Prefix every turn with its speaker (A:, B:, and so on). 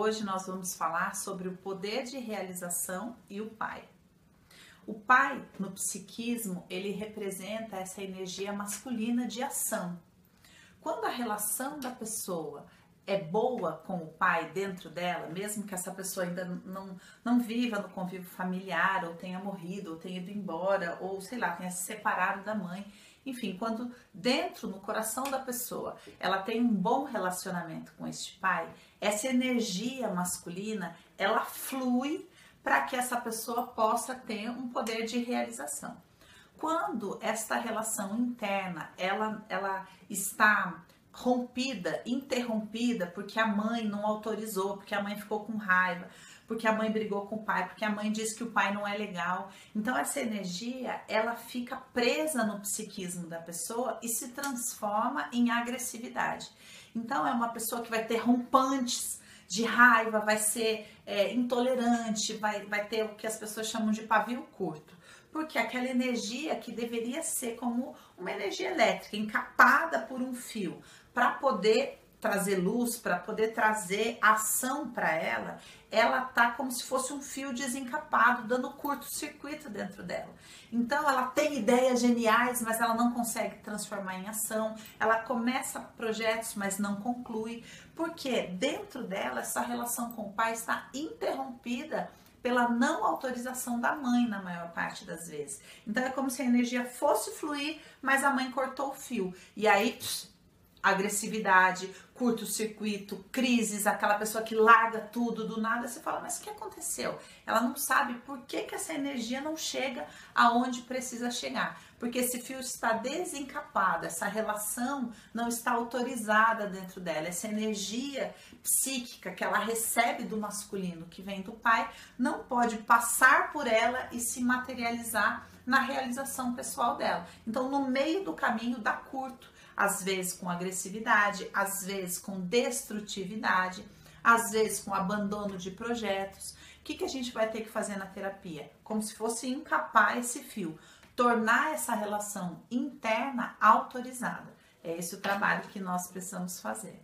A: Hoje nós vamos falar sobre o poder de realização e o pai. O pai, no psiquismo, ele representa essa energia masculina de ação. Quando a relação da pessoa é boa com o pai dentro dela, mesmo que essa pessoa ainda não, não viva no convívio familiar, ou tenha morrido, ou tenha ido embora, ou sei lá, tenha se separado da mãe, enfim, quando dentro, no coração da pessoa, ela tem um bom relacionamento com este pai, essa energia masculina, ela flui para que essa pessoa possa ter um poder de realização. Quando esta relação interna, ela, ela está rompida, interrompida, porque a mãe não autorizou, porque a mãe ficou com raiva, porque a mãe brigou com o pai, porque a mãe disse que o pai não é legal. Então essa energia, ela fica presa no psiquismo da pessoa e se transforma em agressividade. Então é uma pessoa que vai ter rompantes de raiva, vai ser é, intolerante, vai, vai ter o que as pessoas chamam de pavio curto porque aquela energia que deveria ser como uma energia elétrica encapada por um fio para poder trazer luz, para poder trazer ação para ela, ela tá como se fosse um fio desencapado, dando curto-circuito dentro dela. Então ela tem ideias geniais, mas ela não consegue transformar em ação. Ela começa projetos, mas não conclui, porque dentro dela essa relação com o pai está interrompida pela não autorização da mãe na maior parte das vezes. Então é como se a energia fosse fluir, mas a mãe cortou o fio. E aí agressividade, curto-circuito, crises, aquela pessoa que larga tudo do nada, você fala, mas o que aconteceu? Ela não sabe por que, que essa energia não chega aonde precisa chegar. Porque esse fio está desencapado, essa relação não está autorizada dentro dela, essa energia psíquica que ela recebe do masculino, que vem do pai, não pode passar por ela e se materializar na realização pessoal dela. Então, no meio do caminho dá curto às vezes com agressividade, às vezes com destrutividade, às vezes com abandono de projetos. O que, que a gente vai ter que fazer na terapia? Como se fosse encapar esse fio, tornar essa relação interna autorizada. É esse o trabalho que nós precisamos fazer.